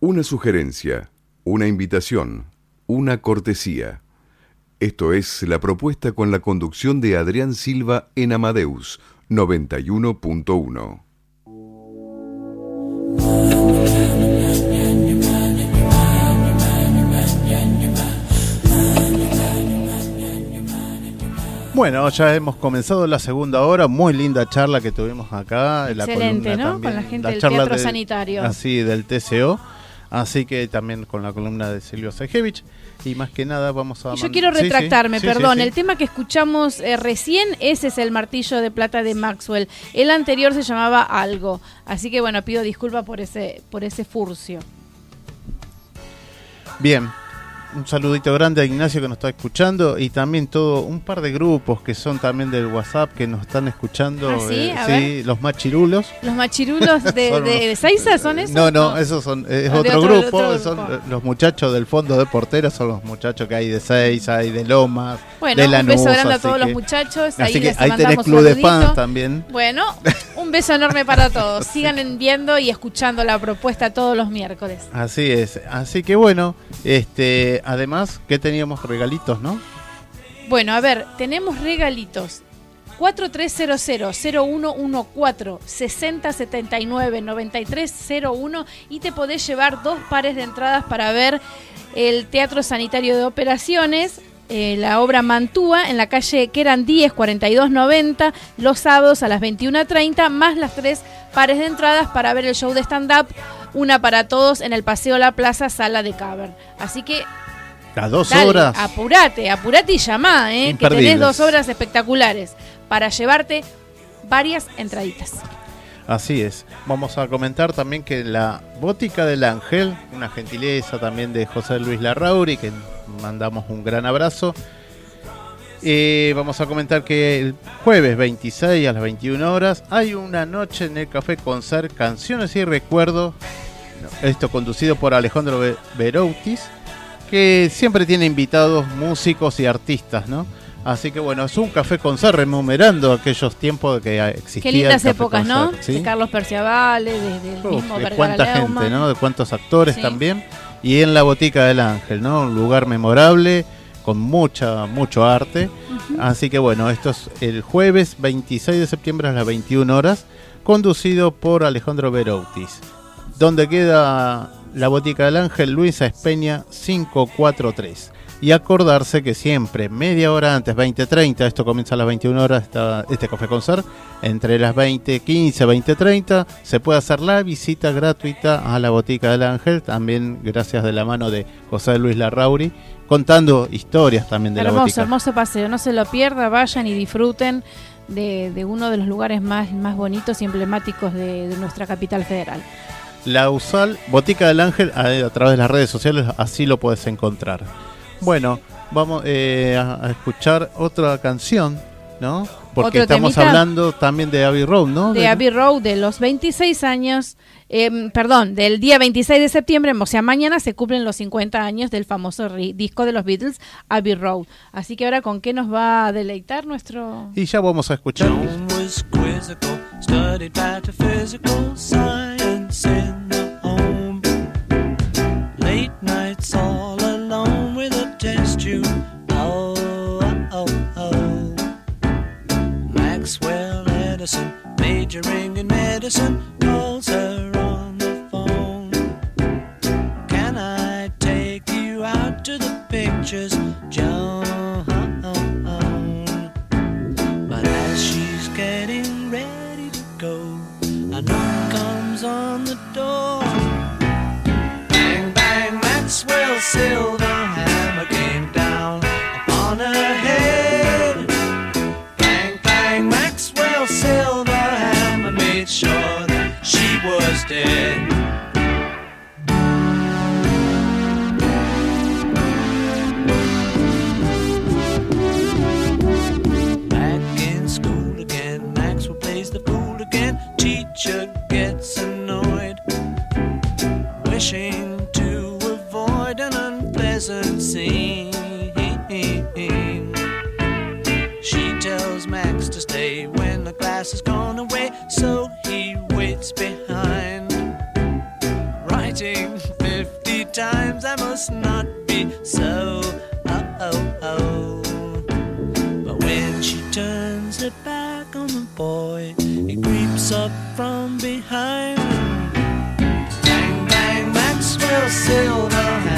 Una sugerencia, una invitación, una cortesía. Esto es la propuesta con la conducción de Adrián Silva en Amadeus 91.1. Bueno, ya hemos comenzado la segunda hora, muy linda charla que tuvimos acá. Excelente, la ¿no? Con la gente del Teatro Sanitario. Así, del TCO. Así que también con la columna de Silvio Sejevich. Y más que nada vamos a... Yo quiero retractarme, perdón. el tema que escuchamos eh, recién, ese es el martillo de plata de Maxwell. El anterior se llamaba Algo. Así que bueno, pido disculpas por ese, por ese furcio. Bien, un saludito grande a Ignacio que nos está escuchando y también todo un par de grupos que son también del WhatsApp que nos están escuchando. ¿Ah, sí? Eh, los machirulos. ¿Los machirulos de, de, Seiza son esos? No, no, esos son es ah, otro, grupo, son los muchachos del fondo de porteros, son los muchachos que hay de Seiza, hay de Lomas, bueno, de Lanús, un beso grande a todos los muchachos. Así ahí que ahí tenés club de fans también. Bueno, un beso enorme para todos. Sigan viendo y escuchando la propuesta todos los miércoles. Así es. Así que bueno, este además, ¿qué teníamos regalitos, no? Bueno, a ver, tenemos regalitos. 4300-0114-6079-9301 y te podés llevar dos pares de entradas para ver el Teatro Sanitario de Operaciones, eh, la obra Mantúa en la calle Queran 10 4290 los sábados a las 21.30 más las tres pares de entradas para ver el show de stand-up, una para todos en el Paseo La Plaza Sala de Cavern. Así que las dos horas. Apurate, apurate y llamá, ¿eh? que tenés dos obras espectaculares para llevarte varias entraditas. Así es. Vamos a comentar también que la Bótica del Ángel, una gentileza también de José Luis Larrauri, que mandamos un gran abrazo. Eh, vamos a comentar que el jueves 26 a las 21 horas hay una noche en el Café Concert Canciones y Recuerdos. Esto conducido por Alejandro Beroutis que siempre tiene invitados músicos y artistas, ¿no? Así que bueno, es un café con ser remunerando aquellos tiempos que existían. Qué lindas épocas, ¿no? De Carlos Perciavale, desde el mismo De cuánta gente, ¿no? De cuántos actores también. Y en la Botica del Ángel, ¿no? Un lugar memorable, con mucha, mucho arte. Así que bueno, esto es el jueves 26 de septiembre a las 21 horas, conducido por Alejandro Beroutis. Donde queda la Botica del Ángel Luisa Espeña 543. Y acordarse que siempre, media hora antes, 20.30, esto comienza a las 21 horas, está este café concert, entre las 20.15, 20.30, se puede hacer la visita gratuita a la Botica del Ángel, también gracias de la mano de José Luis Larrauri, contando historias también de la botica. Hermoso paseo, no se lo pierda, vayan y disfruten de, uno de los lugares más, más bonitos y emblemáticos de nuestra capital federal. La USAL, Botica del Ángel, a, través de las redes sociales, así lo puedes encontrar. Bueno, vamos eh, a, escuchar otra canción, ¿no? Porque estamos hablando también de Abbey Road, ¿no? De, Abbey Road, de los 26 años, em, perdón, del día 26 de septiembre, o sea, mañana se cumplen los 50 años del famoso disco de los Beatles, Abbey Road. Así que ahora, ¿con qué nos va a deleitar nuestro...? Y ya vamos a escuchar. In the home. Late nights all alone with a test tube. Oh, oh, oh. Maxwell Edison, majoring in medicine, calls her away, so he waits behind, writing. fifty times I must not be so. Oh, oh, oh. But when she turns her back on the boy, he creeps up from behind. Bang, bang, Maxwell Silverhammer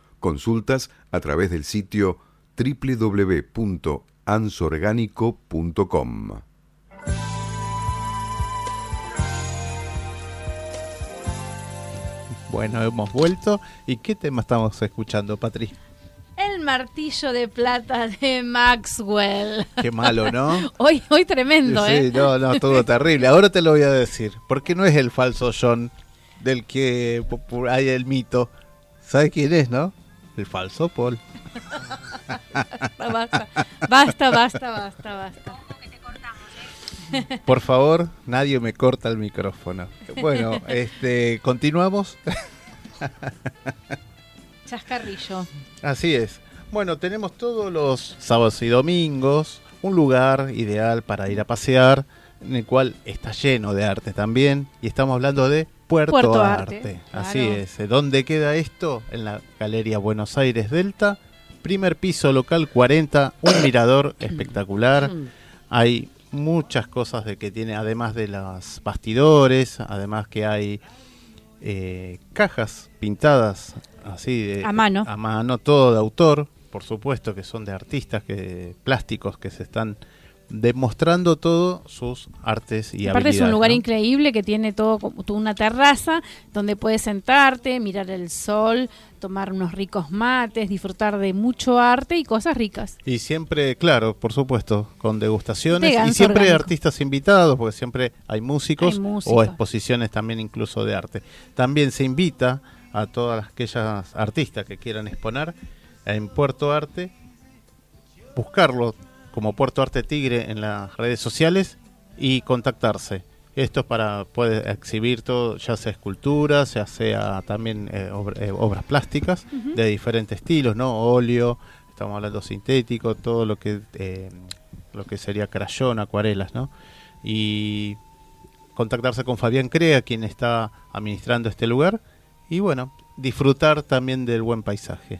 Consultas a través del sitio www.ansorgánico.com. Bueno, hemos vuelto. ¿Y qué tema estamos escuchando, Patri? El martillo de plata de Maxwell. Qué malo, ¿no? Hoy, hoy tremendo, sí, ¿eh? no, no, todo terrible. Ahora te lo voy a decir. Porque no es el falso John del que hay el mito. ¿Sabes quién es, no? El falso Paul. Basta, basta, basta, basta, basta. Por favor, nadie me corta el micrófono. Bueno, este, continuamos. Chascarrillo. Así es. Bueno, tenemos todos los sábados y domingos un lugar ideal para ir a pasear, en el cual está lleno de arte también. Y estamos hablando de Puerto, Puerto Arte. Arte, Así es. ¿Dónde queda esto? En la Galería Buenos Aires Delta. Primer piso local 40, un mirador espectacular. Hay muchas cosas de que tiene, además de los bastidores, además que hay eh, cajas pintadas así de, A mano. a mano, todo de autor, por supuesto que son de artistas que plásticos que se están demostrando todo sus artes y Aparte es un lugar ¿no? increíble que tiene todo una terraza donde puedes sentarte, mirar el sol, tomar unos ricos mates, disfrutar de mucho arte y cosas ricas. Y siempre, claro, por supuesto, con degustaciones. De Y siempre hay artistas invitados, porque siempre hay músicos, Hay músicos. o exposiciones también incluso de arte. También se invita a todas aquellas artistas que quieran exponer en Puerto Arte, buscarlo como Puerto Arte Tigre en las redes sociales y contactarse. Esto para puede exhibir todo, ya sea esculturas, ya sea también eh, obra- eh, obras plásticas de diferentes estilos, ¿no? Óleo, estamos hablando sintético, todo lo que eh, lo que sería crayón, acuarelas, ¿no? Y contactarse con Fabián Crea, quien está administrando este lugar, y bueno, disfrutar también del buen paisaje.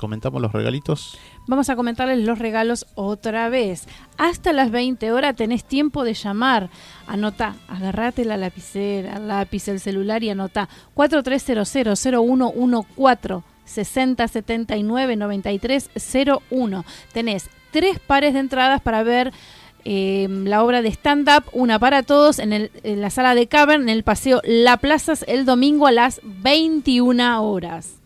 Comentamos los regalitos. Vamos a comentarles los regalos otra vez. Hasta las 20 horas tenés tiempo de llamar. Anota, agarrate la lapicera, lápiz, el celular y anota 4300-0114 6079 9301. Tenés tres pares de entradas para ver eh, la obra de stand-up, una para todos en, el- en la sala de Cavern, en el paseo La Plazas, el domingo a las 21 horas.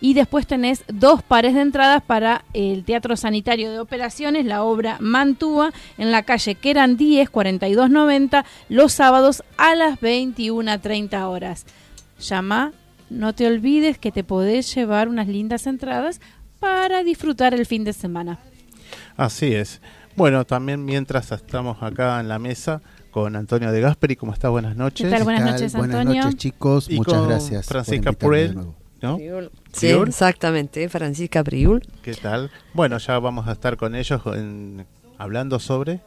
Y después tenés dos pares de entradas para el Teatro Sanitario de Operaciones, la obra Mantúa, en la calle Queran 10, 4290, los sábados a las 21.30 horas. Llama, no te olvides que te podés llevar unas lindas entradas para disfrutar el fin de semana. Así es. Bueno, también mientras estamos acá en la mesa con Antonio de Gasperi, ¿cómo está? Buenas noches. ¿Qué tal? Buenas tal? noches, Buenas noches, chicos. Y Muchas con gracias. Francisca Purel. ¿no? Sí, Priul. exactamente, Francisca Priul. ¿Qué tal? Bueno, ya vamos a estar con ellos en- hablando sobre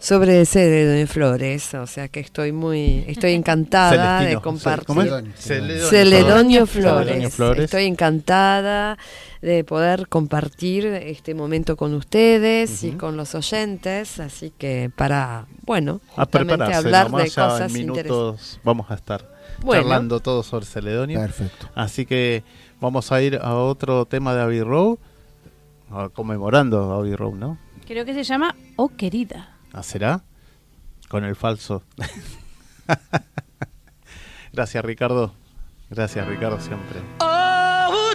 Sobre Celedonio de Flores, o sea que estoy muy, estoy encantada Celestino. de compartir. ¿Cómo es? Celedonio. Celedonio. Celedonio Flores. Flores. Flores. Estoy encantada de poder compartir este momento con ustedes y Ujú. con los oyentes, así que para, bueno, a justamente prepararse. hablar nomás de ya en cosas interesantes. minutos vamos a estar Bueno. charlando todo sobre Celedonio. Perfecto. Así que vamos a ir a otro tema de Abbey Road, a- conmemorando a Abbey Road, ¿no? Creo que se llama Oh Querida. ¿Ah, ¿Será? Con el falso. Gracias, Ricardo. Gracias, Ricardo, siempre. Oh,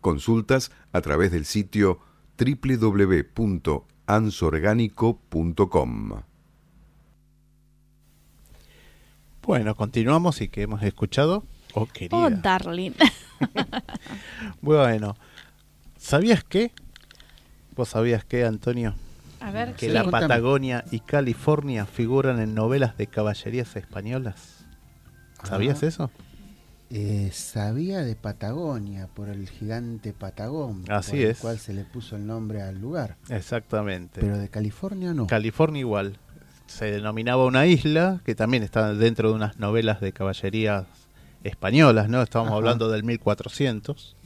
Consultas a través del sitio www.ansorgánico.com. Bueno, continuamos y que hemos escuchado. Oh, querida. Oh, darling. Bueno, ¿sabías qué? ¿Vos sabías qué, Antonio? A ver, Que sí. la contame. Patagonia y California figuran en novelas de caballerías españolas. ¿Sabías Ah. eso? Eh, sabía de Patagonia por el gigante Patagón, Así por es. el cual se le puso el nombre al lugar. Exactamente. Pero de California no. California igual. Se denominaba una isla que también está dentro de unas novelas de caballerías españolas, ¿no? Estábamos Ajá. hablando del 1400.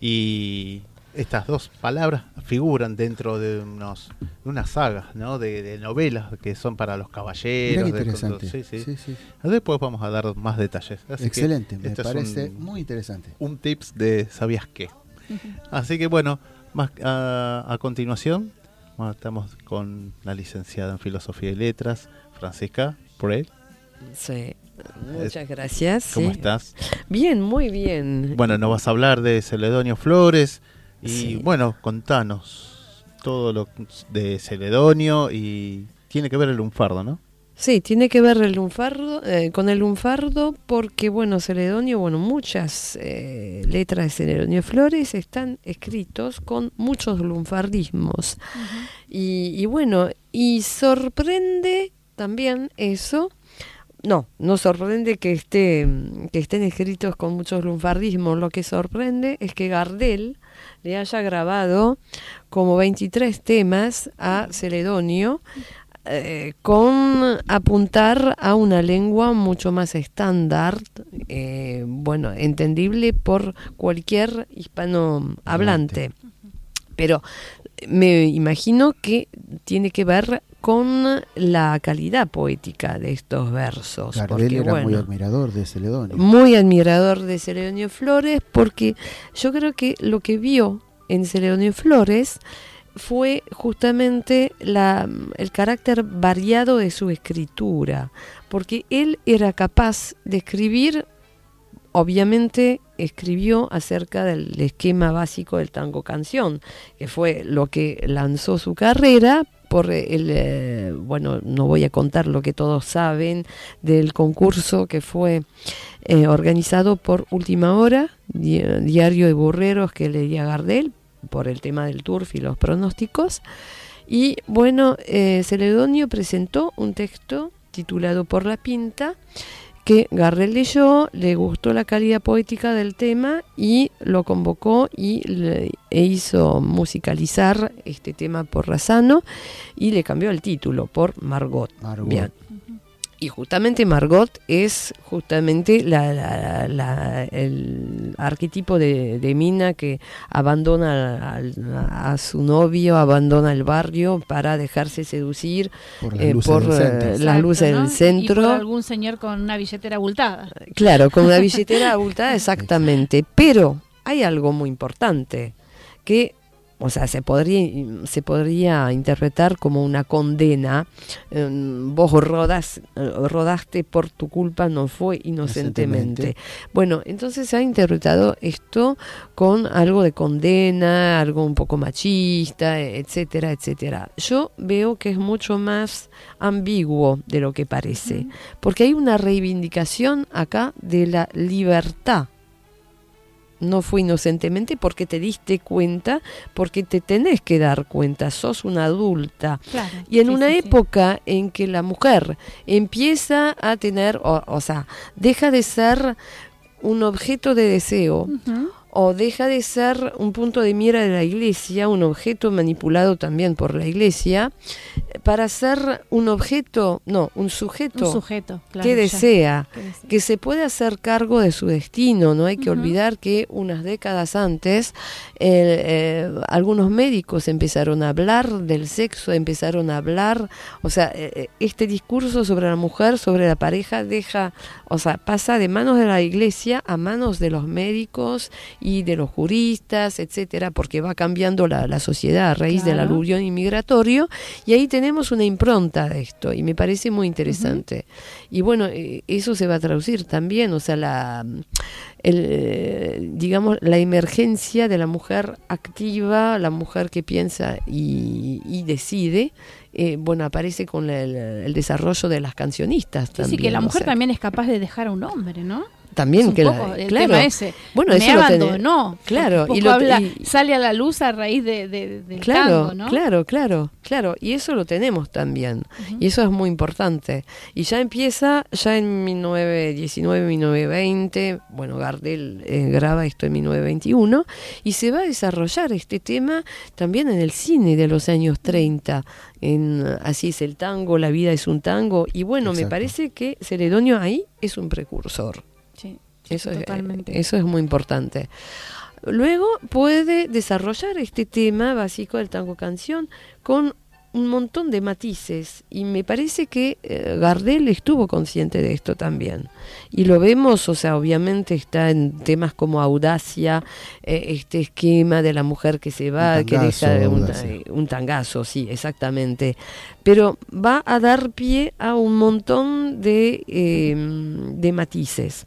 Y estas dos palabras figuran dentro de unos de unas sagas, ¿no? De, de novelas que son para los Mirá caballeros. qué de- interesante. sí, sí. Sí, sí. Después vamos a dar más detalles. Así que Excelente, me es parece un- muy interesante. un tips de ¿sabías qué? Así que bueno, más a, a continuación, bueno, estamos con la licenciada en Filosofía y Letras, Francisca Prel. Sí. Muchas gracias. ¿Cómo sí. estás? Bien, muy bien. Bueno, nos vas a hablar de Celedonio Flores y Sí. bueno, contanos todo lo de Celedonio y tiene que ver el lunfardo, ¿no? Sí, tiene que ver el lunfardo, eh, con el lunfardo porque, bueno, Celedonio, bueno, muchas eh, letras de Celedonio Flores están escritos con muchos lunfardismos. y, y bueno, y sorprende también eso. No, no sorprende que, esté, que estén escritos con muchos lunfardismos. Lo que sorprende es que Gardel le haya grabado como 23 temas a Celedonio eh, con apuntar a una lengua mucho más estándar, eh, bueno, entendible por cualquier hispano hablante. Pero me imagino que tiene que ver con la calidad poética de estos versos. Gardel porque, era muy admirador de Celedonio. muy admirador de Celedonio Flores porque yo creo que lo que vio en Celedonio Flores fue justamente la, el carácter variado de su escritura, porque él era capaz de escribir, obviamente escribió acerca del esquema básico del tango canción, que fue lo que lanzó su carrera por el, eh, bueno, no voy a contar lo que todos saben del concurso que fue eh, organizado por Última Hora, di- Diario de Burreros que leía Gardel, por el tema del turf y los pronósticos. Y bueno, eh, Celedonio presentó un texto titulado Por la Pinta, que Gardel leyó, le gustó la calidad poética del tema y lo convocó y le, e hizo musicalizar este tema por Razano y le cambió el título por Margot. Margot. Bien. Y justamente Margot es justamente la, la- la- el arquetipo de, de mina que abandona a, su novio, abandona el barrio para dejarse seducir Por las eh, luces por del eh, centro. las Exacto, luces ¿no? del Y centro. por algún señor con una billetera abultada. Claro, con una billetera abultada, exactamente. Pero hay algo muy importante que, o sea, se podría, se podría interpretar como una condena. eh, vos rodas, eh, rodaste por tu culpa, no fue. Inocentemente. Bueno, entonces se ha interpretado esto con algo de condena, algo un poco machista, etcétera, etcétera. Yo veo que es mucho más ambiguo de lo que parece, porque hay una reivindicación acá de la libertad no fue inocentemente porque te diste cuenta, porque te tenés que dar cuenta, sos una adulta. Claro. Y en Sí, una sí, sí. época en que la mujer empieza a tener, o, o sea, deja de ser un objeto de deseo. O deja de ser un punto de mira de la iglesia, un objeto manipulado también por la iglesia, para ser un objeto, no, un sujeto, Un sujeto, claro. que desea, Que desea. que se puede hacer cargo de su destino. No hay que olvidar que unas décadas antes eh, eh, algunos médicos empezaron a hablar del sexo, empezaron a hablar, o sea, eh, eh, este discurso sobre la mujer, sobre la pareja, deja, o sea, pasa de manos de la iglesia a manos de los médicos y de los juristas, etcétera, porque va cambiando la, la sociedad a raíz del aluvión inmigratorio y ahí tenemos una impronta de esto y me parece muy interesante. Y bueno, eh, eso se va a traducir también, o sea, la el, digamos la emergencia de la mujer activa, la mujer que piensa y, y decide, eh, bueno, aparece con el, el desarrollo de las cancionistas Sí, también. sí, que la o mujer sea, también es capaz de dejar a un hombre, ¿no? También Es un que la- poco el claro, tema ese. bueno, me eso abandonó. claro, y lo- habla, y- sale a la luz a raíz de, de- del Claro, tango, ¿no? claro, claro, claro. Y eso lo tenemos también. Y eso es muy importante. Y ya empieza, ya en 1919, 1920, bueno, Gardel eh, graba esto en 1921, y se va a desarrollar este tema también en el cine de los años 30. En Así es el tango, La vida es un tango. Y bueno, me parece que Celedonio ahí es un precursor. Sí, Eso es, totalmente. eso es muy importante. Luego puede desarrollar este tema básico del tango canción con un montón de matices y me parece que eh, Gardel estuvo consciente de esto también y lo vemos, o sea, obviamente está en temas como audacia, eh, este esquema de la mujer que se va, que deja un, eh, un tangazo, sí, exactamente, pero va a dar pie a un montón de, eh, de matices.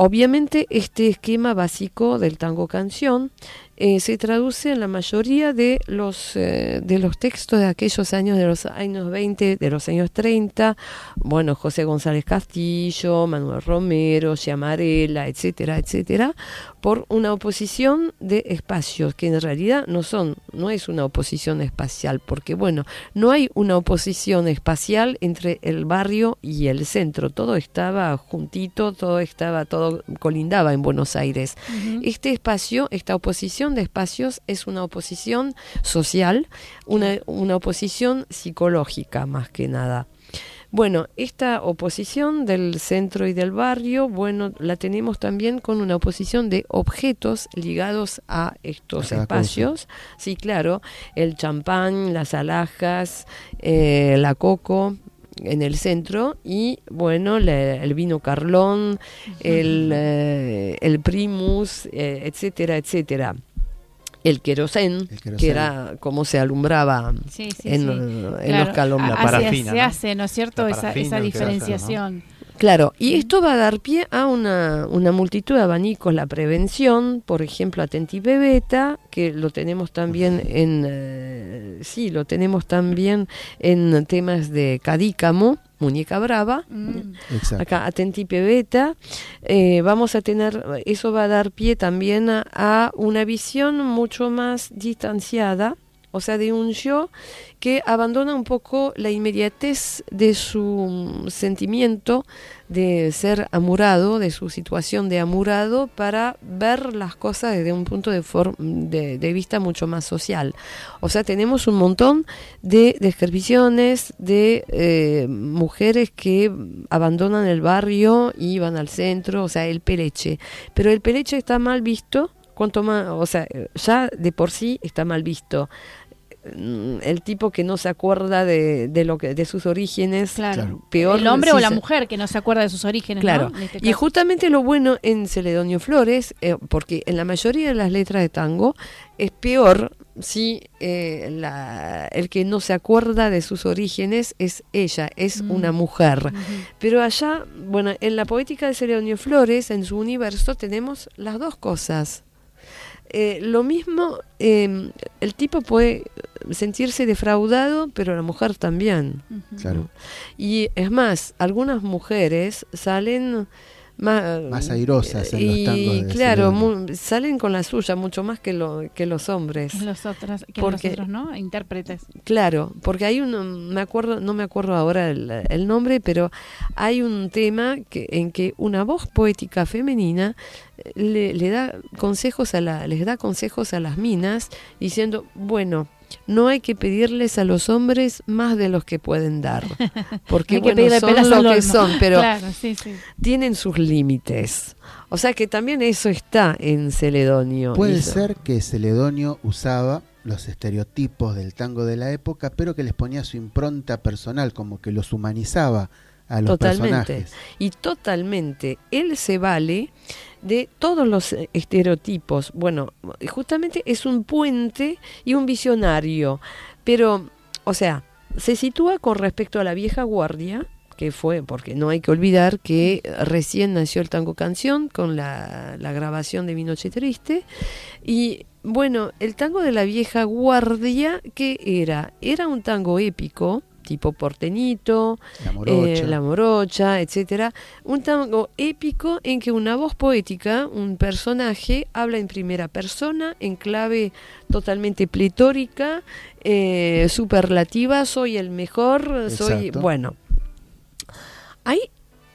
Obviamente este esquema básico del tango canción eh, se traduce en la mayoría de los, eh, de los textos de aquellos años, de los años 20, de los años 30, bueno, José González Castillo, Manuel Romero, Chiamarela, etcétera, etcétera, por una oposición de espacios, que en realidad no son, no es una oposición espacial, porque bueno, no hay una oposición espacial entre el barrio y el centro, todo estaba juntito, todo estaba, todo colindaba en Buenos Aires. Este espacio, esta oposición de espacios es una oposición social, una, una oposición psicológica más que nada. Bueno, esta oposición del centro y del barrio, bueno, la tenemos también con una oposición de objetos ligados a estos A espacios. Sí, claro, el champán, las alhajas, eh, la coco en el centro y bueno la- el vino carlón el, eh, el primus eh, etcétera etcétera el querosén, que era como se alumbraba Sí, sí, en, sí. en Claro, los calombres. Parafina, se hace, ¿no es cierto? Esa, esa diferenciación. Claro, y esto va a dar pie a una, una multitud de abanicos, la prevención, por ejemplo, Atentipe Beta, que lo tenemos también en, eh, sí, lo tenemos también en temas de Cadícamo, Muñeca Brava, Mm. Acá Atentipe Beta, eh, vamos a tener, eso va a dar pie también a, a una visión mucho más distanciada, o sea, de un yo que abandona un poco la inmediatez de su mm, sentimiento de ser amurado, de su situación de amurado, para ver las cosas desde un punto de, de vista mucho más social. O sea, tenemos un montón de descripciones de eh, mujeres que abandonan el barrio y van al centro, o sea, el peleche. Pero el peleche está mal visto, cuanto más, o sea, ya de por sí está mal visto. Mm, El tipo que no se acuerda de, de lo que de sus orígenes, Claro. Peor el hombre si o la se- mujer que no se acuerda de sus orígenes, Claro, este y justamente lo bueno en Celedonio Flores, eh, porque en la mayoría de las letras de tango es peor si eh, la- el que no se acuerda de sus orígenes es ella, es Mm. una mujer. Pero allá, bueno, en la poética de Celedonio Flores, en su universo, tenemos las dos cosas. Eh, lo mismo, eh, el tipo puede sentirse defraudado, pero la mujer también. Claro. Y es más, algunas mujeres salen más, Más airosas en los y tangos de claro, mu- salen con la suya mucho más que, lo, que los hombres. Que los otros, que Porque- los otros, ¿no? Intérpretes. Claro, porque hay un, me acuerdo, no me acuerdo ahora el, el nombre, pero hay un tema que, en que una voz poética femenina eh, le, le da consejos a la, les da consejos a las minas diciendo, bueno, no hay que pedirles a los hombres más de los que pueden dar, porque bueno, son lo que son, pero Claro, sí, sí. tienen sus límites. O sea que también eso está en Celedonio. Puede Eso. ser que Celedonio usaba los estereotipos del tango de la época, pero que les ponía su impronta personal, como que los humanizaba a los Totalmente. personajes. Y totalmente, él se vale de todos los estereotipos. Bueno, justamente es un puente y un visionario, pero, o sea, se sitúa con respecto a la vieja guardia, que fue, porque no hay que olvidar que recién nació el tango canción con la, la grabación de Mi Noche Triste, y bueno, el tango de la vieja guardia, ¿qué era? Era un tango épico, tipo porteñito, La morocha. eh, la morocha, etcétera, un tango épico en que una voz poética, un personaje, habla en primera persona, en clave totalmente pletórica, eh, superlativa, soy el mejor, soy bueno. Ahí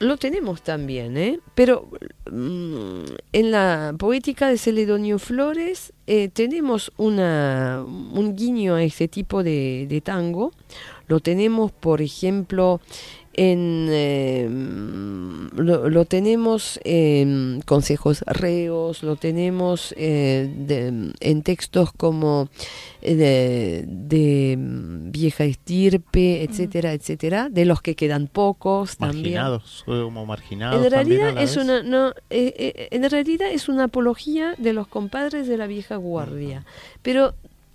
lo tenemos también, ¿eh? Pero mm, en la poética de Celedonio Flores eh, tenemos una, un guiño a este tipo de, de tango. Lo tenemos, por ejemplo, en eh, lo, lo tenemos en consejos reos, lo tenemos eh, de- en textos como eh, de, de, mm, vieja estirpe, etcétera, etcétera, de los que quedan pocos también. Marginados, como marginados. En también realidad es vez. una no, eh, en realidad es una apología de los compadres de la vieja guardia, pero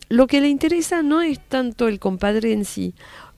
lo que le interesa no es tanto el compadre en sí,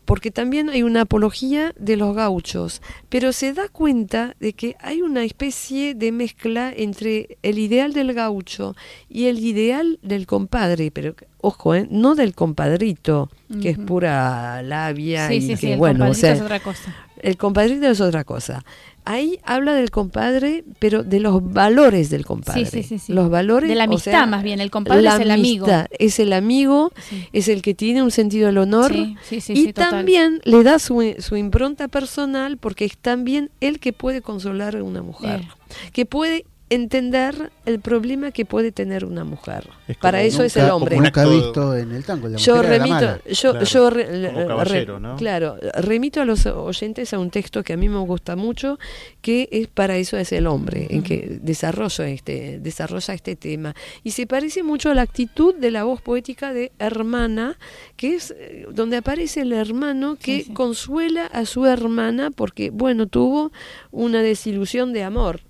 porque también hay una apología de los gauchos, pero se da cuenta de que hay una especie de mezcla entre el ideal del gaucho y el ideal del compadre, pero ojo, eh, no del compadrito, que es pura labia Sí, y sí, que, sí, el bueno, o sea, es otra cosa. El compadrito es otra cosa. Ahí habla del compadre, pero de los valores del compadre. Sí, sí, sí. Los valores. De la o amistad, sea, más bien. El compadre es el amigo. Es el amigo, es el que tiene un sentido del honor. Sí, sí, sí, y total. también le da su, su impronta personal porque es también el que puede consolar a una mujer. Que puede entender el problema que puede tener una mujer. Es Para eso es el hombre. un Nunca visto en el tango. La Yo mujer era la remito, mala. yo, Claro, yo re- como re- caballero, ¿no? claro, remito a los oyentes a un texto que a mí me gusta mucho, que es para eso es el hombre, en que desarrolla este, desarrolla este tema. Y se parece mucho a la actitud de la voz poética de hermana, que es eh, donde aparece el hermano que Sí, sí. consuela a su hermana porque, bueno, tuvo una desilusión de amor.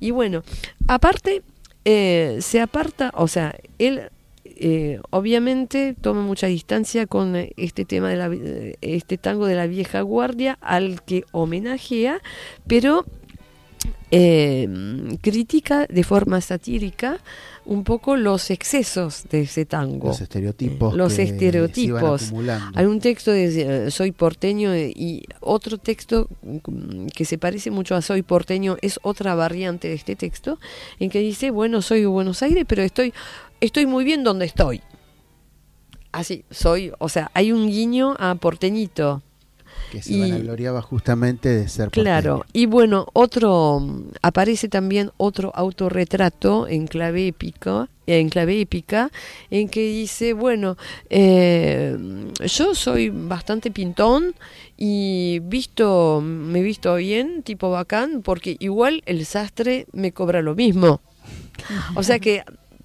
Y bueno, aparte, eh, se aparta, o sea, él eh, obviamente toma mucha distancia con este tema de la, eh, este tango de la vieja guardia al que homenajea, pero eh, critica de forma satírica un poco los excesos de ese tango. Los estereotipos. Los que se iban estereotipos. Hay un texto de eh, Soy porteño y otro texto mm, que se parece mucho a Soy porteño es otra variante de este texto en que dice, bueno, soy de Buenos Aires, pero estoy estoy muy bien donde estoy. Así, soy, o sea, hay un guiño a porteñito. Que se y- vanagloriaba justamente de ser Claro, y bueno, otro mm, aparece también otro autorretrato en clave épica, en clave épica, en que dice, bueno, eh, yo soy bastante pintón y visto, me he visto bien, tipo bacán, porque igual el sastre me cobra lo mismo. O sea que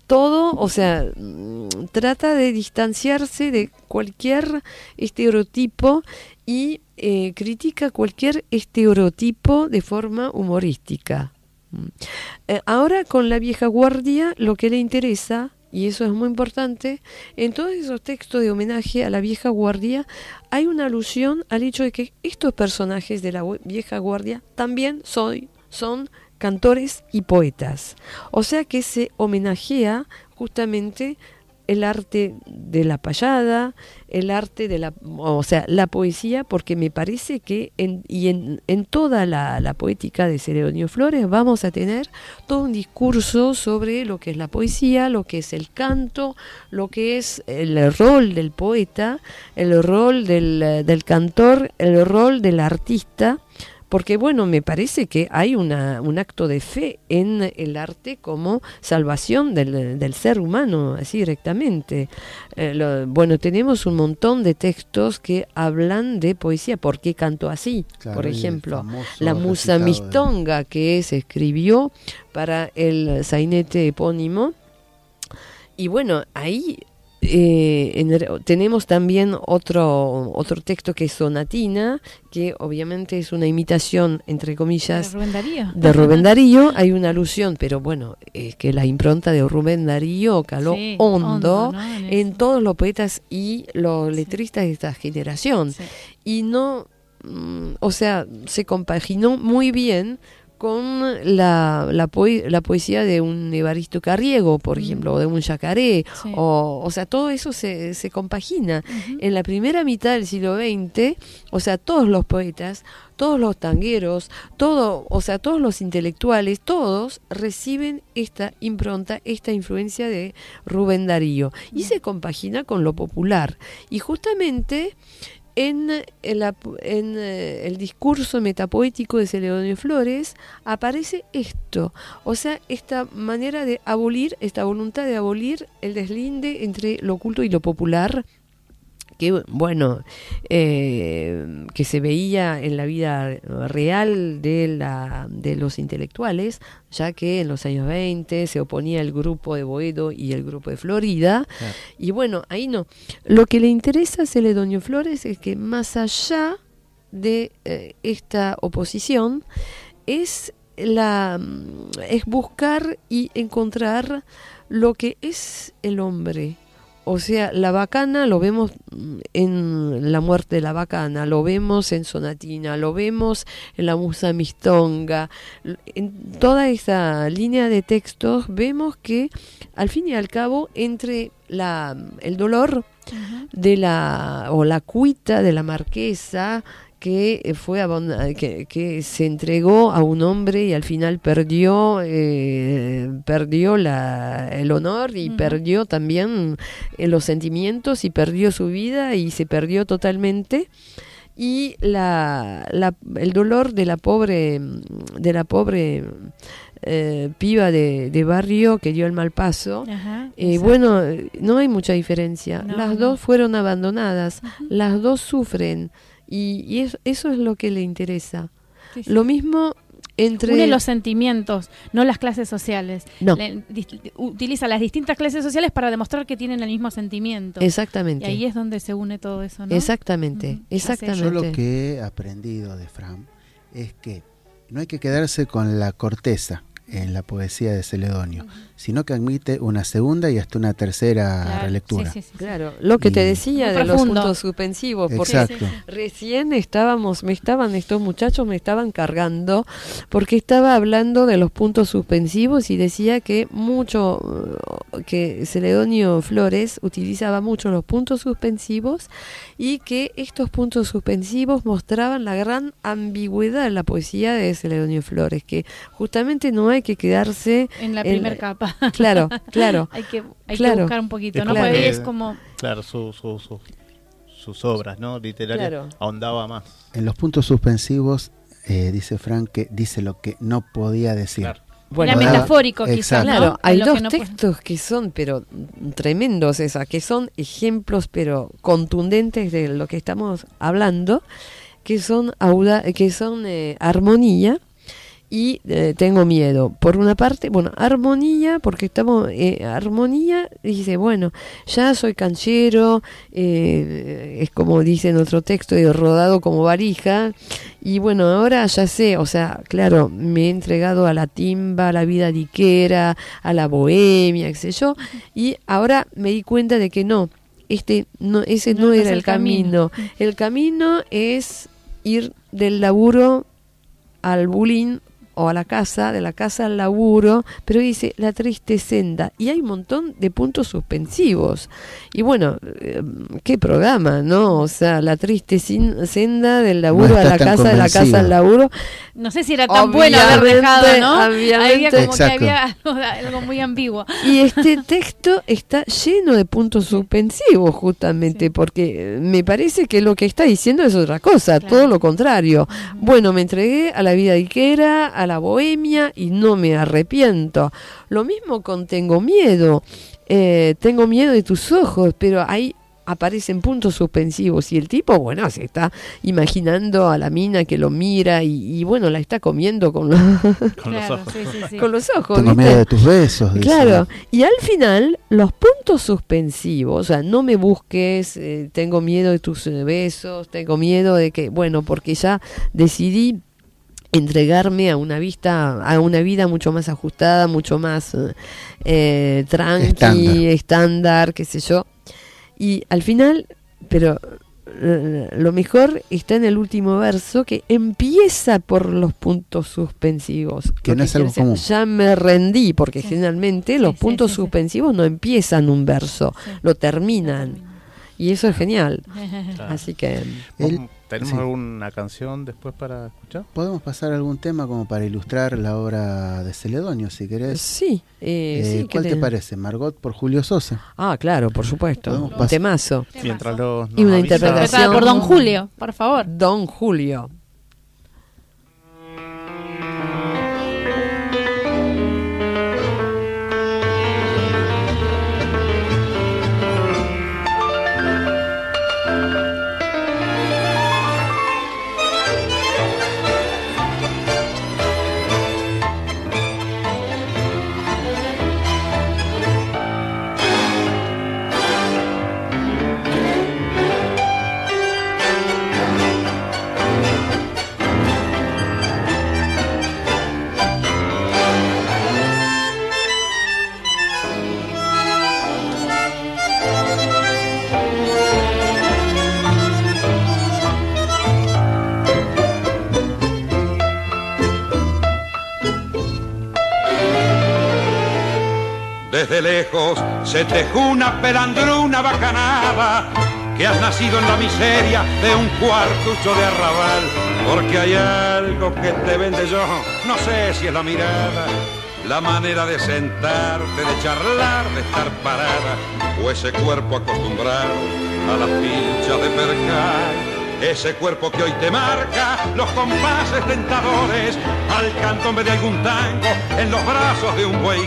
todo, o sea, mm, trata de distanciarse de cualquier estereotipo y eh, critica cualquier estereotipo de forma humorística. Mm. Eh, ahora con la vieja guardia lo que le interesa, y eso es muy importante, en todos esos textos de homenaje a la vieja guardia hay una alusión al hecho de que estos personajes de la vieja guardia también soy, son cantores y poetas. O sea que se homenajea justamente el arte de la payada, el arte de la, o sea, la poesía, porque me parece que en, y en, en toda la, la poética de Celedonio Flores vamos a tener todo un discurso sobre lo que es la poesía, lo que es el canto, lo que es el rol del poeta, el rol del, del cantor, el rol del artista porque bueno, me parece que hay una, un acto de fe en el arte como salvación del, del ser humano, así directamente. Eh, lo- bueno, tenemos un montón de textos que hablan de poesía, ¿por qué canto así? Claro, Por ejemplo, la musa de- mistonga que se escribió para el sainete epónimo. Y bueno, ahí eh, en tenemos también otro, otro texto que es Sonatina, que obviamente es una imitación, entre comillas, Rubén Darío. de Rubén Darío. Hay una alusión, pero bueno, es que la impronta de Rubén Darío caló Sí, hondo, ¿no? En todos los poetas y los letristas de esta generación Sí. y no, mm, o sea, se compaginó muy bien con la, la, la poesía de un Evaristo Carriego, por Mm. ejemplo, o de un Yacaré, Sí. o, o sea, todo eso se, se compagina. En la primera mitad del siglo XX, o sea, todos los poetas, todos los tangueros, todo, o sea, todos los intelectuales, todos reciben esta impronta, esta influencia de Rubén Darío y se compagina con lo popular. Y justamente en el, en, eh, el discurso metapoético de Celedonio Flores aparece esto, o sea, esta manera de abolir, esta voluntad de abolir el deslinde entre lo oculto y lo popular, que bueno, eh, que se veía en la vida real de, la, de los intelectuales, ya que en los años 20 se oponía el grupo de Boedo y el grupo de Florida, Claro. y bueno, ahí no. Lo que le interesa a Celedonio Flores es que más allá de eh, esta oposición es la es buscar y encontrar lo que es el hombre. O sea, la bacana lo vemos en la muerte de la bacana, lo vemos en Sonatina, lo vemos en la musa mistonga. En toda esa línea de textos vemos que al fin y al cabo entre la, el dolor de la o la cuita de la marquesa que eh, fue abon- que, que se entregó a un hombre y al final perdió eh, perdió la, el honor y perdió también eh, los sentimientos y perdió su vida y se perdió totalmente. Y la, la- el dolor de la pobre de la pobre eh, piba de, de barrio que dio el mal paso. Ajá, eh, bueno, eh, no hay mucha diferencia. No, Las no. dos fueron abandonadas, las dos sufren y, y es- eso es lo que le interesa. Sí, sí. Lo mismo entre... Une los sentimientos, no las clases sociales. No. Le- utiliza las distintas clases sociales para demostrar que tienen el mismo sentimiento. Exactamente. Y ahí es donde se une todo eso, ¿no? Exactamente, exactamente. Yo lo que he aprendido de Fran es que no hay que quedarse con la corteza en la poesía de Celedonio, sino que admite una segunda y hasta una tercera Claro, relectura. sí, sí, sí, sí. Claro, lo que te decía de los puntos suspensivos, porque Exacto. Recién estábamos, me estaban, estos muchachos me estaban cargando porque estaba hablando de los puntos suspensivos y decía que mucho, eh, que Celedonio Flores utilizaba mucho los puntos suspensivos y que estos puntos suspensivos mostraban la gran ambigüedad en la poesía de Celedonio Flores, que justamente no hay que quedarse, En la primera capa. claro, claro, hay que, hay Claro. que buscar un poquito, Es ¿no? Porque que- es como... Claro, su, su- su- sus obras, ¿no? Literarias Claro. ahondaba más. En los puntos suspensivos eh, dice Fran que dice lo que no podía decir. Claro. bueno, Era metafórico, quizás. Claro, hay dos que no puede- textos que son, pero tremendos, esa, que son ejemplos, pero contundentes de lo que estamos hablando, que son auda que son eh, armonía y eh, tengo miedo. Por una parte, bueno, armonía, porque estamos, eh, armonía, dice, bueno, ya soy canchero, eh, es como dice en otro texto, he rodado como varija, y bueno, ahora ya sé, o sea, claro, me he entregado a la timba, a la vida diquera, a la bohemia, qué sé yo, y ahora me di cuenta de que no, este no, ese no, era el el camino. El camino es ir del laburo al bullying o a la casa, de la casa al laburo, pero dice la triste senda. Y hay un montón de puntos suspensivos. Y bueno, eh, qué programa, ¿no? O sea, la triste sin- senda del laburo a la casa, de la casa convencida. al laburo. No sé si era tan bueno haber dejado, ¿no? Había como Exacto. que había algo, algo muy ambiguo. Y este texto está lleno de puntos suspensivos, justamente, porque eh, me parece que lo que está diciendo es otra cosa, Claro. todo lo contrario. Bueno, me entregué a la vida diquera, a la bohemia y no me arrepiento. Lo mismo con Tengo miedo. Eh, tengo miedo de tus ojos, pero ahí aparecen puntos suspensivos y el tipo, bueno, se está imaginando a la mina que lo mira y, y, bueno, la está comiendo con, los- Con los ojos. sí, sí, sí. con los ojos. Tengo ¿viste? miedo de tus besos. dice. Claro, y al final los puntos suspensivos, o sea, no me busques, eh, tengo miedo de tus eh, besos, tengo miedo de que, bueno, porque ya decidí entregarme a una vista, a una vida mucho más ajustada, mucho más eh, eh, tranqui, Estándar. estándar, qué sé yo. Y al final, pero eh, lo mejor está en el último verso que empieza por los puntos suspensivos. Que no es algo decir, común. Ya me rendí, porque Sí. generalmente Sí, los sí, puntos sí, sí. suspensivos no empiezan un verso, Sí. lo terminan. Y eso es genial. Claro. Así que Él- ¿Vos ¿Tenemos sí. alguna canción después para escuchar? Podemos pasar a algún tema como para ilustrar la obra de Celedonio, si querés. sí, eh, Eh, sí, ¿Cuál te te- parece? Margot por Julio Sosa. Ah, claro, por supuesto. Un temazo. Mientras los Y una interpretación. Por Don Julio, por favor. Don Julio. Desde lejos se tejó una pelandruna bacanada que has nacido en la miseria de un cuartucho de arrabal. Porque hay algo que te vende yo, no sé si es la mirada, la manera de sentarte, de charlar, de estar parada, o ese cuerpo acostumbrado a las pinchas de percal. Ese cuerpo que hoy te marca los compases tentadores al cantombe de algún tango en los brazos de un buey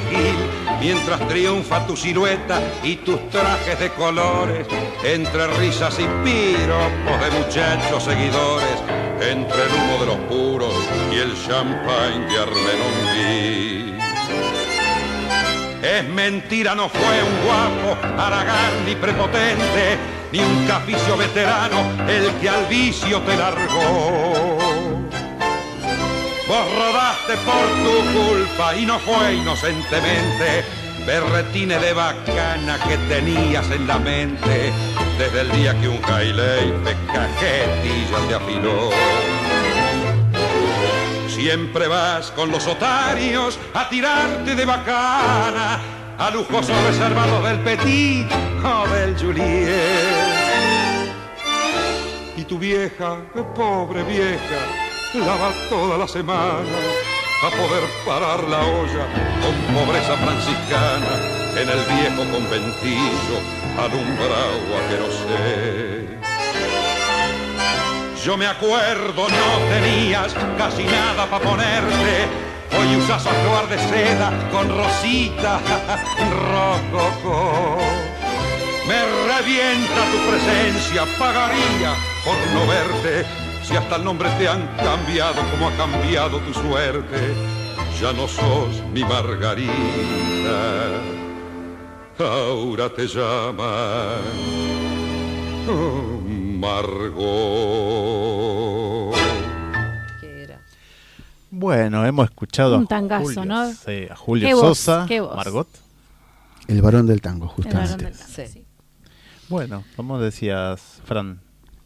mientras triunfa tu silueta y tus trajes de colores entre risas y piropos de muchachos seguidores entre el humo de los puros y el champagne de Armenonville es mentira, no fue un guapo, aragán ni prepotente, ni un caficio veterano el que al vicio te largó. Vos rodaste por tu culpa y no fue inocentemente berretines de bacana que tenías en la mente desde el día que un Hailey de cajetillas te afiló. Siempre vas con los otarios a tirarte de bacana a lujosos reservados del Petit o del Juliet. Y tu vieja, pobre vieja, lava toda la semana a poder parar la olla con pobreza franciscana en el viejo conventillo alumbrado a que no sé. Yo me acuerdo, no tenías casi nada para ponerte. Hoy usas actuar de seda con rosita rococó. Me revienta tu presencia, pagaría por no verte. Si hasta el nombre te han cambiado como ha cambiado tu suerte. Ya no sos mi Margarita, ahora te llaman oh, Margot. ¿Qué era? Bueno, hemos escuchado Un a tangazo, Julio, ¿no? sí, a Julio Qué voz, Sosa, qué voz. Margot. El varón del tango, El varón justamente. del tango, sí. Bueno, como decías, Fran,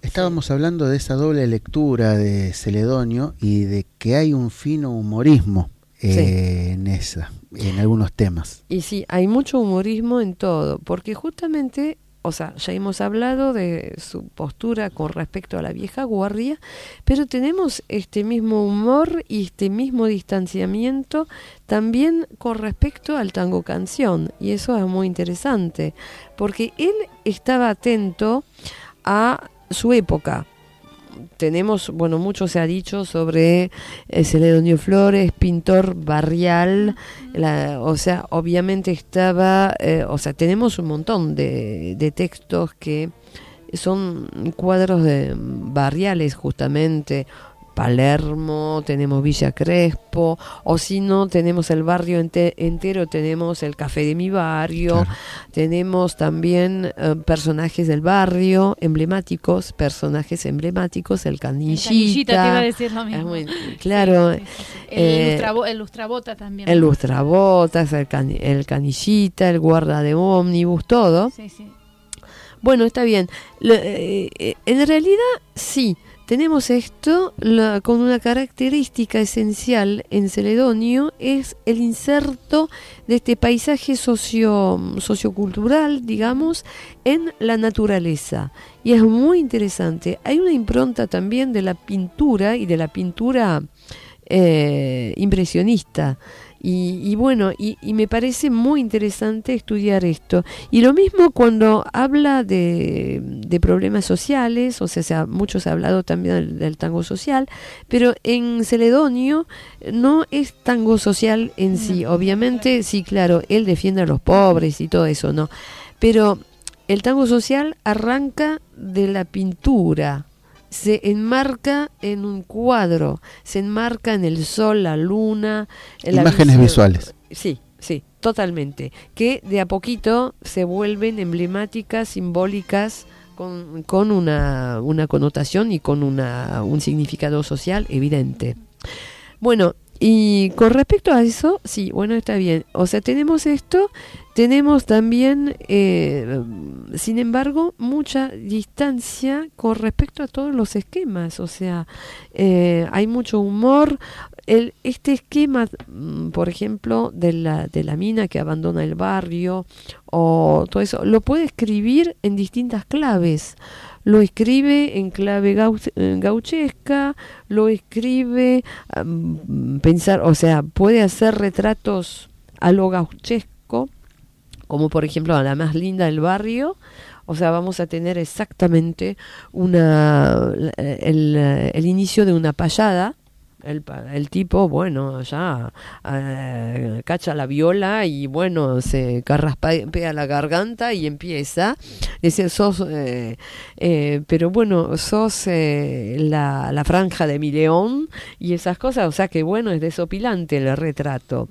Estábamos hablando de esa doble lectura de Celedonio y de que hay un fino humorismo eh, Sí. en esa, en algunos temas. Y sí, hay mucho humorismo en todo, porque justamente, o sea, ya hemos hablado de su postura con respecto a la vieja guardia, pero tenemos este mismo humor y este mismo distanciamiento también con respecto al tango canción, y eso es muy interesante, porque él estaba atento a su época. Tenemos, bueno, mucho se ha dicho sobre eh, Celedonio Flores, pintor barrial, la- o sea, obviamente estaba, eh, o sea, tenemos un montón de, de textos que son cuadros de barriales justamente. Palermo, tenemos Villa Crespo, o si no, tenemos el barrio ente- entero, tenemos el café de mi barrio, Claro. tenemos también eh, personajes del barrio, emblemáticos, personajes emblemáticos, el El canillita. canillita, te iba a decir lo es mismo. muy- claro, Sí, sí, sí. El, eh, lustrabo- el lustrabota también. el lustrabotas, el, can- el canillita, el guarda de ómnibus, todo. Sí, sí. Bueno, está bien. Lo- eh, eh, en realidad, sí, tenemos esto con una característica esencial en Celedonio, es el inserto de este paisaje socio, sociocultural, digamos, en la naturaleza. Y es muy interesante. Hay una impronta también de la pintura y de la pintura eh, impresionista. Y, y bueno, y, y me parece muy interesante estudiar esto. Y lo mismo cuando habla de, de problemas sociales, o sea, se ha- mucho se ha hablado también del, del tango social, pero en Celedonio no es tango social en sí. Obviamente, sí, claro, él defiende a los pobres y todo eso, ¿no? Pero el tango social arranca de la pintura, se enmarca en un cuadro, se enmarca en el sol, la luna, en Imágenes visuales. Sí, sí, totalmente. Que de a poquito se vuelven emblemáticas, simbólicas, con, con una, una connotación y con una, un significado social evidente. Bueno, y con respecto a eso, sí, bueno, está bien. O sea, tenemos esto, tenemos también, eh, sin embargo, mucha distancia con respecto a todos los esquemas. O sea, eh, hay mucho humor. El, este esquema, mm, por ejemplo, de la, de la mina que abandona el barrio, o todo eso, lo puede escribir en distintas claves. Lo escribe en clave eh, gauchesca, lo escribe am, pensar, o sea, puede hacer retratos a lo gauchesco, como por ejemplo a la más linda del barrio, o sea, vamos a tener exactamente una el, el inicio de una payada. El, el tipo, bueno, ya eh, cacha la viola y bueno, se carraspea la garganta y empieza. Dice, sos, eh, eh, pero bueno, sos eh, la, la franja de mi león y esas cosas, o sea que bueno, es desopilante el retrato.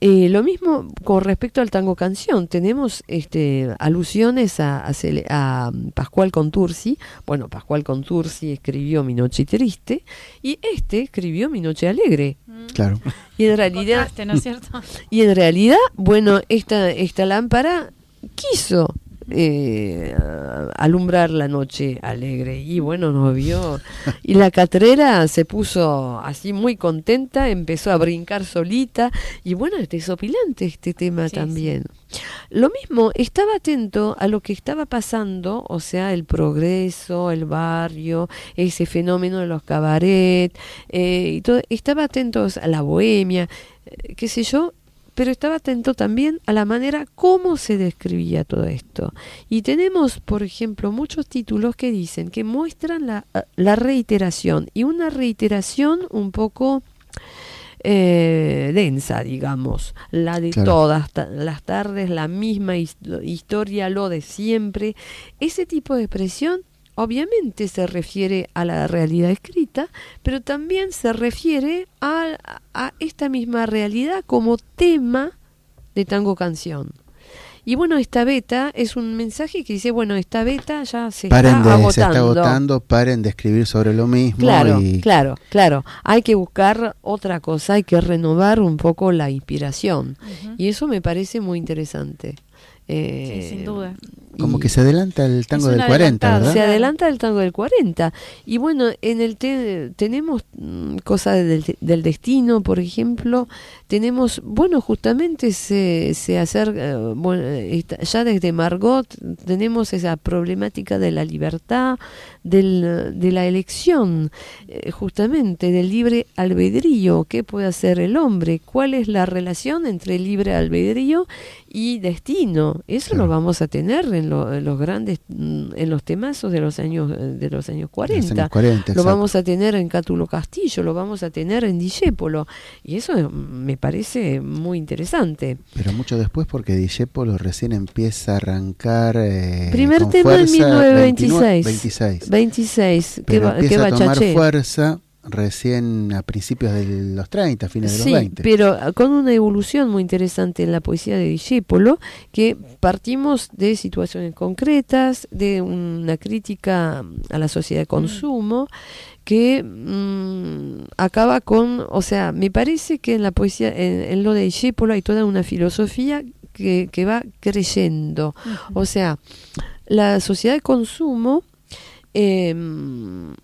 Eh, lo mismo con respecto al tango canción, tenemos este, alusiones a, a a Pascual Contursi. Bueno, Pascual Contursi escribió Mi Noche Triste y este escribió Mi Noche Alegre. Claro. Y en realidad, ¿no es cierto? y en realidad, bueno, esta, esta lámpara quiso eh, alumbrar la noche alegre. Y bueno, nos vio. Y la catrera se puso así muy contenta, empezó a brincar solita. Y bueno, es desopilante este tema Sí, también. Lo mismo, estaba atento a lo que estaba pasando, o sea, el progreso, el barrio, ese fenómeno de los cabaret, eh, y todo, estaba atento a la bohemia, eh, qué sé yo, pero estaba atento también a la manera cómo se describía todo esto. Y tenemos, por ejemplo, muchos títulos que dicen que muestran la, la reiteración, y una reiteración un poco eh, densa, digamos, la de Claro. todas las tardes, la misma his- historia, lo de siempre. Ese tipo de expresión obviamente se refiere a la realidad escrita, pero también se refiere a, a esta misma realidad como tema de tango canción. Y bueno, esta beta es un mensaje que dice, bueno, esta beta ya se Paren está de, se agotando. está agotando, paren de escribir sobre lo mismo. Claro, y claro, claro. Hay que buscar otra cosa, hay que renovar un poco la inspiración. Y eso me parece muy interesante. Eh, Sí, sin duda. Como que se adelanta el tango del 40, adelantado. ¿verdad? se adelanta el tango del 40. Y bueno, en el te- tenemos mm, cosas del, del destino, por ejemplo, tenemos, bueno, justamente se, se acerca, eh, bueno, está- ya desde Margot tenemos esa problemática de la libertad, del, de la elección, eh, justamente del libre albedrío, qué puede hacer el hombre, cuál es la relación entre libre albedrío y destino. Eso Claro. lo vamos a tener en, lo- en los grandes, mm, en los temazos de los años eh, de los años Los 40. años 40, Lo vamos a tener en Cátulo Castillo, lo vamos a tener en Discépolo. Y eso eh, me parece muy interesante. Pero mucho después porque Discepolo recién empieza a arrancar eh, Primer con tema en fuerza 1926. 26. 26, que Pero va, que empieza va a tomar Chaché. fuerza recién a principios de los 30, fines de los 20. pero con una evolución muy interesante en la poesía de Discépolo, que partimos de situaciones concretas, de una crítica a la sociedad de consumo, que mm, acaba con, o sea, me parece que en la poesía, en, en lo de Discépolo hay toda una filosofía que, que va creyendo. O sea, la sociedad de consumo eh,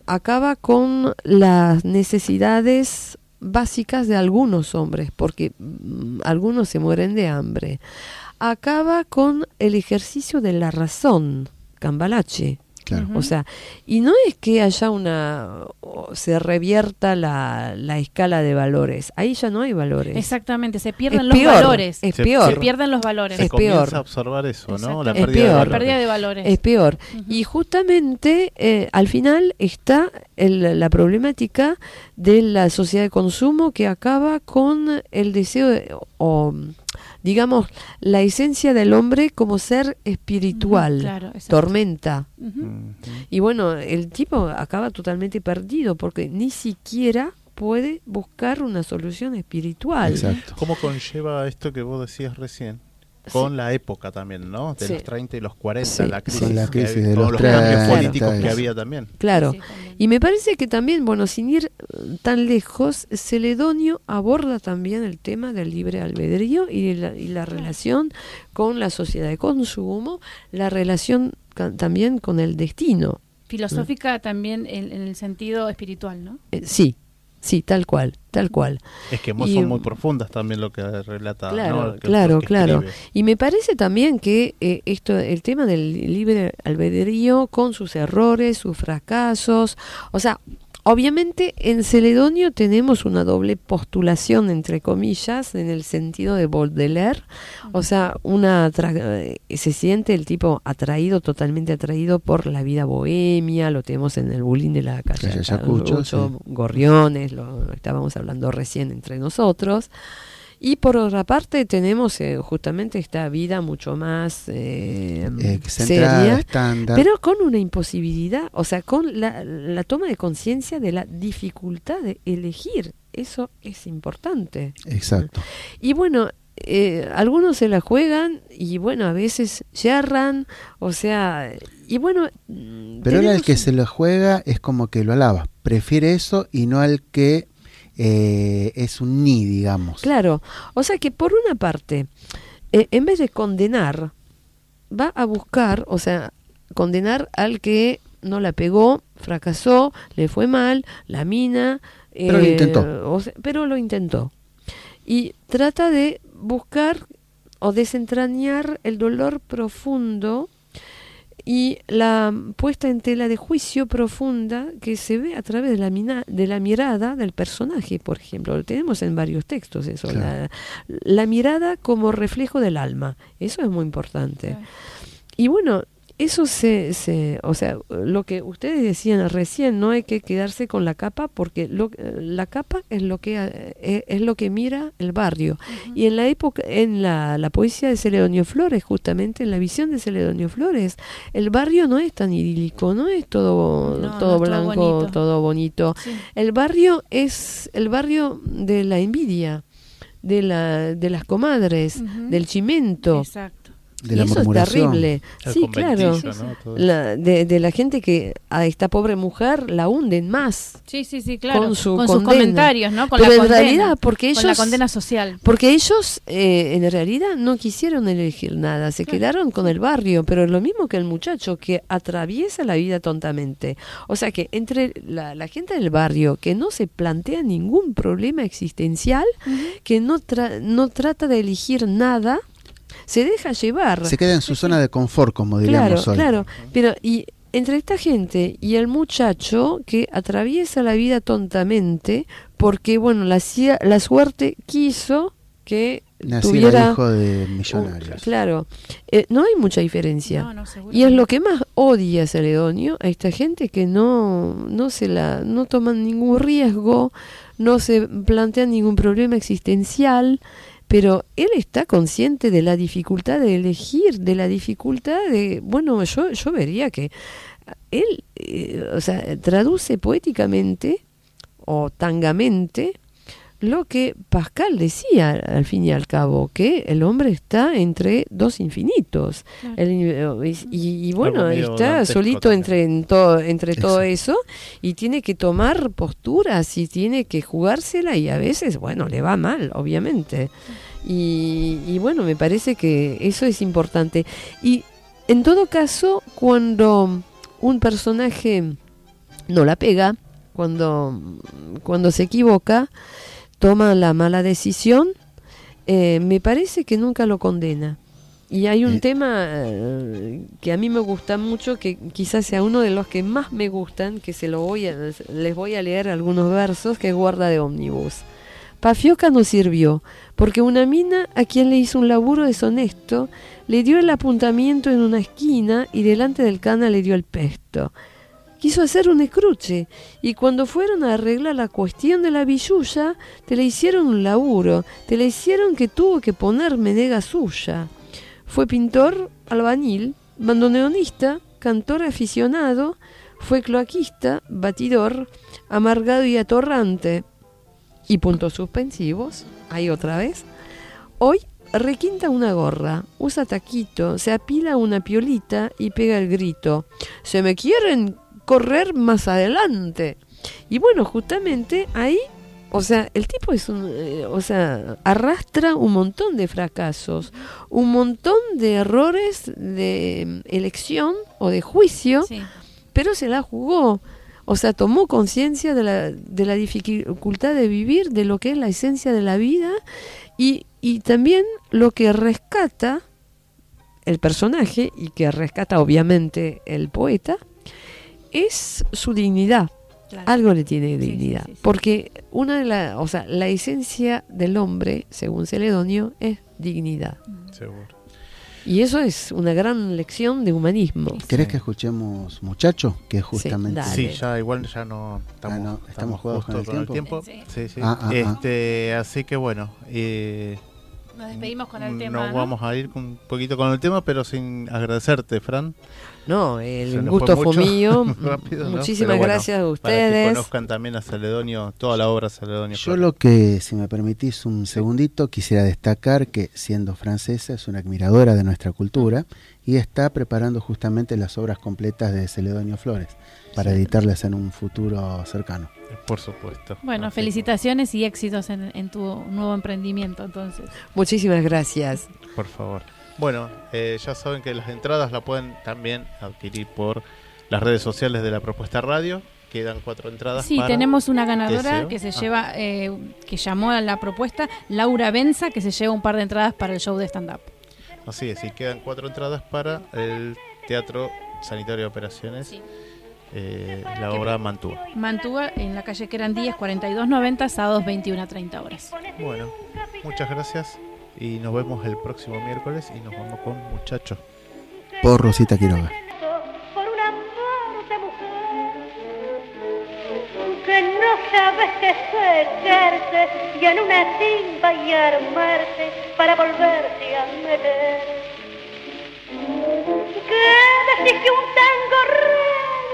acaba con las necesidades básicas de algunos hombres, porque mm, algunos se mueren de hambre. Acaba con el ejercicio de la razón, cambalache. Claro. O sea, y no es que haya una, o se revierta la, la escala de valores, ahí ya no hay valores. Exactamente, se pierden Es los peor, valores. es Se peor. Se pierden los valores. Se Es comienza peor. a observar eso, ¿no? La Es pérdida de peor. La valores. pérdida de valores. Es peor. Y justamente eh, al final está el- la problemática de la sociedad de consumo que acaba con el deseo de- o, digamos, la esencia del hombre como ser espiritual, claro, tormenta. Y bueno, el tipo acaba totalmente perdido porque ni siquiera puede buscar una solución espiritual. Exacto. ¿Cómo conlleva esto que vos decías recién? Con la época también, ¿no? De Sí. los 30 y los 40, Sí, la crisis, Con la que crisis había- de con los los cambios 30, políticos que había también. Claro. También. Y me parece que también, bueno, sin ir eh, tan lejos, Celedonio aborda también el tema del libre albedrío y la, y la relación con la sociedad de consumo, la relación también con el destino. Filosófica también en, en el sentido espiritual, ¿no? Eh, sí, sí, tal cual, tal cual. Es que Y, son muy profundas también lo que relata. Claro, ¿no? Que- claro, que claro. Y me parece también que eh, esto, el tema del libre albedrío con sus errores, sus fracasos, o sea, obviamente en Celedonio tenemos una doble postulación entre comillas en el sentido de Baudelaire, o sea, una eh, se siente el tipo atraído, totalmente atraído por la vida bohemia, lo tenemos en el bullying de la calle sí. Gorriones, lo estábamos hablando recién entre nosotros. Y por otra parte tenemos eh, justamente esta vida mucho más eh, seria, estándar. pero con una imposibilidad, o sea, con la, la toma de conciencia de la dificultad de elegir. Eso es importante. Exacto. Y bueno, eh, algunos se la juegan y bueno, a veces yerran, o sea, y bueno... mm, Pero ahora el tenemos que se lo juega es como que lo alaba. Prefiere eso y no al que eh, es un ni, digamos. Claro, o sea que por una parte, eh, en vez de condenar, va a buscar, o sea, condenar al que no la pegó, fracasó, le fue mal, la mina. Pero lo intentó. o sea, pero lo intentó. Y trata de buscar o desentrañar el dolor profundo y la puesta en tela de juicio profunda que se ve a través de la, mina- de la mirada del personaje, por ejemplo. Lo tenemos en varios textos eso, Claro. la, la mirada como reflejo del alma. Eso es muy importante. Claro. Y bueno, eso se, se, o sea, lo que ustedes decían recién, no hay que quedarse con la capa porque lo, la capa es lo que eh, es lo que mira el barrio. Y en la época, en la, la poesía de Celedonio Flores, justamente en la visión de Celedonio Flores, el barrio no es tan idílico, no es todo, No, no todo blanco, bonito. todo bonito. Sí. El barrio es el barrio de la envidia, de la, de las comadres, del chimento. Exacto. De y la eso murmuración. es terrible. El Sí, claro. de, de la gente que a esta pobre mujer la hunden más. Sí, sí, sí, claro. Con Con, su sus condena. comentarios, ¿no? Con Pero la en condena, realidad, porque con la ellos- condena social. Porque ellos eh, en realidad no quisieron elegir nada, se Claro. quedaron con el barrio, pero es lo mismo que el muchacho que atraviesa la vida tontamente. O sea que entre la, la gente del barrio que no se plantea ningún problema existencial, que no, tra- no trata de elegir nada, se deja llevar. Se queda en su zona de confort, como Claro, diríamos hoy. claro. Pero y entre esta gente y el muchacho que atraviesa la vida tontamente porque, bueno, la, cia- la suerte quiso que Naciera tuviera... hijo de un- millonarios. claro, Eh, no hay mucha diferencia. No, no, seguro. Y es lo que más odia Celedonio a esta gente que no, no se la, no toman ningún riesgo, no se plantean ningún problema existencial, pero él está consciente de la dificultad de elegir, de la dificultad de, bueno, yo, yo vería que él, eh, o sea, traduce poéticamente o tangamente lo que Pascal decía al fin y al cabo, que el hombre está entre dos infinitos. Claro. El- y, y bueno, está solito también. entre, en todo, entre todo Exacto. eso y tiene que tomar posturas y tiene que jugársela y a veces, bueno, le va mal, obviamente. Y, y bueno, me parece que eso es importante. Y en todo caso, cuando un personaje no la pega, cuando, cuando se equivoca, toma la mala decisión, eh, me parece que nunca lo condena. Y hay un Eh. tema eh, que a mí me gusta mucho, que quizás sea uno de los que más me gustan, que se lo voy a, les voy a leer algunos versos, que es Guarda de Ómnibus. Pafioca no sirvió, porque una mina a quien le hizo un laburo deshonesto, le dio el apuntamiento en una esquina y delante del cana le dio el pesto. Quiso hacer un escruche, y cuando fueron a arreglar la cuestión de la billulla, te le hicieron un laburo, te le hicieron que tuvo que poner menega suya. Fue pintor, albañil, bandoneonista, cantor aficionado, fue cloaquista, batidor, amargado y atorrante. Y puntos suspensivos, ahí otra vez. Hoy requinta una gorra, usa taquito, se apila una piolita y pega el grito. Se me quieren correr más adelante. Y bueno, justamente ahí, o sea, el tipo es un, eh, o sea, arrastra un montón de fracasos, un montón de errores de mm, elección o de juicio, Sí. pero se la jugó. O sea, tomó conciencia de la, de la dificultad de vivir, de lo que es la esencia de la vida y, y también lo que rescata el personaje y que rescata obviamente el poeta es su dignidad. Claro. Algo le tiene sí, dignidad. sí, sí. Porque una de la, o sea, la esencia del hombre, según Celedonio, es dignidad. Seguro. Y eso es una gran lección de humanismo. ¿Querés Sí. que escuchemos Muchacho? Que justamente... Sí, ya igual ya no estamos, Ah, no, estamos jugados con el tiempo. Sí. Sí, sí. Ah, ah, ah. este, así que bueno, eh, Nos despedimos con el no tema. ¿no? vamos a ir un poquito con el tema, pero sin agradecerte, Fran. No, el nos gusto fue mío. rápido, ¿no? Muchísimas bueno, gracias a Para que ustedes. conozcan también a Celedonio, toda la obra Celedonio. Yo lo que, si me permitís un segundito, quisiera destacar que siendo francesa es una admiradora de nuestra cultura y está preparando justamente las obras completas de Celedonio Flores para Sí. editarlas en un futuro cercano. Por supuesto. Bueno, Así felicitaciones y éxitos en, en tu nuevo emprendimiento, entonces. Muchísimas gracias. Por favor. Bueno, eh, ya saben que las entradas la pueden también adquirir por las redes sociales de la propuesta radio. Quedan cuatro entradas. Sí, para- tenemos una ganadora Deseo. que se Ah. lleva, eh, que llamó a la propuesta, Laura Benza, que se lleva un par de entradas para el show de stand-up. Así es, y quedan cuatro entradas para el Teatro Sanitario de Operaciones, eh, la Que- obra Mantúa. Mantua en la calle Querandíes 4290, sábados 21 a 30 horas. Bueno, muchas gracias y nos vemos el próximo miércoles y nos vamos con muchachos. Por Rosita Quiroga. por un amor de mujer que no sabes qué secarte y en una timba y armarte para volverte a meter. Que decís que un